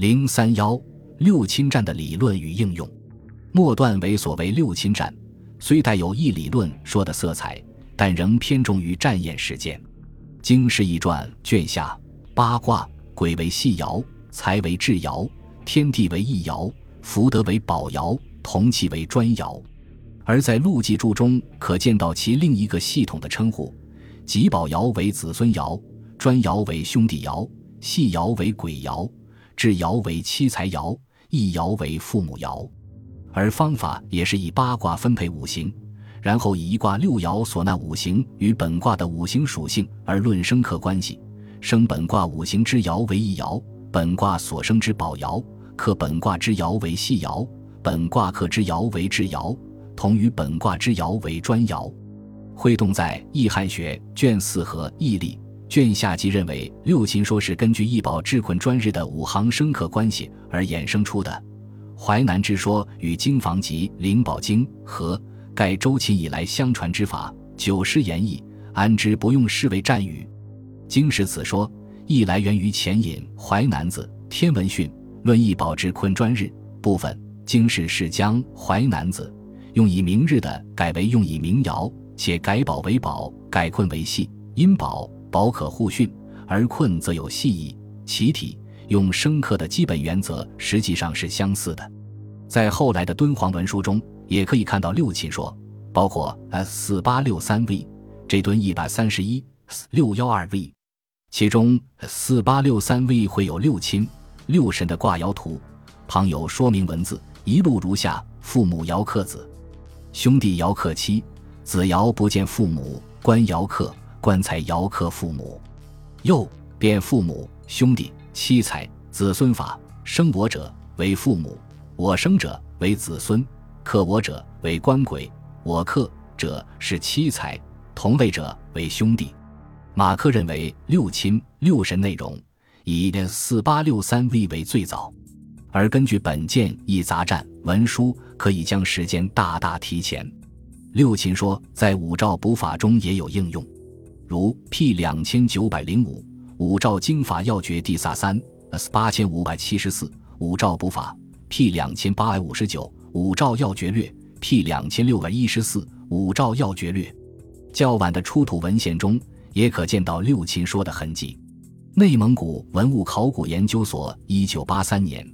零三幺六亲战的理论与应用，末段为所谓六亲战，虽带有义理论说的色彩，但仍偏重于战验实践。《经世易传》卷下八卦，鬼为细爻，财为至爻，天地为一爻，福德为宝爻，同气为专爻。而在陆记注中，可见到其另一个系统的称呼：吉宝爻为子孙爻，专爻为兄弟爻，细爻为鬼爻，至爻为七财爻，一爻为父母爻。而方法也是以八卦分配五行，然后以一卦六爻所纳五行与本卦的五行属性而论生克关系。生本卦五行之爻为一爻，本卦所生之宝爻；克本卦之爻为细爻，本卦克之爻为至爻。同于本卦之爻为专爻，会动在《易汉学》卷四和《易历》卷下即认为六亲说是根据易宝治困专日的五行生克关系而衍生出的。淮南之说与《经房集》《灵宝经》和盖周秦以来相传之法，久失言义，安之不用视为战语。经史此说亦来源于前引《淮南子·天文训》论易宝治困专日部分。经史是将《淮南子》。用以明日的改为用以明爻，且改宝为宝，改困为系。因宝宝可互训，而困则有系意。其体用生克的基本原则实际上是相似的。在后来的敦煌文书中，也可以看到六亲说，包括 S 四八六三 V 这吨一百三十一六幺二 V，其中四八六三 V 会有六亲六神的卦爻图，旁有说明文字，一路如下：父母爻克子。兄弟爻克妻，子爻不见父母；官爻克棺材，爻克父母。又变父母、兄弟、妻财、子孙法。生我者为父母，我生者为子孙，克我者为官鬼，我克者是妻财，同位者为兄弟。马克认为六亲六神内容以四八六三 V 为最早。而根据本件一杂战文书，可以将时间大大提前。六亲说在五诏补法中也有应用，如 P 两千九百零五五诏经法要诀第萨三 S 八千五百七十四五诏补法 P 两千八百五十九五诏要诀略 P 两千六百一十四五诏要诀略。较晚的出土文献中也可见到六亲说的痕迹。内蒙古文物考古研究所一九八三年。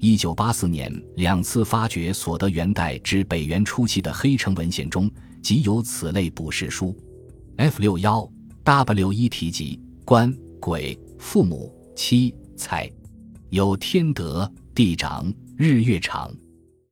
一九八四年两次发掘所得元代至北元初期的黑城文献中，即有此类卜筮书。F 六幺 W 一提及官、鬼、父母、妻、财，有天德、地长、日月长。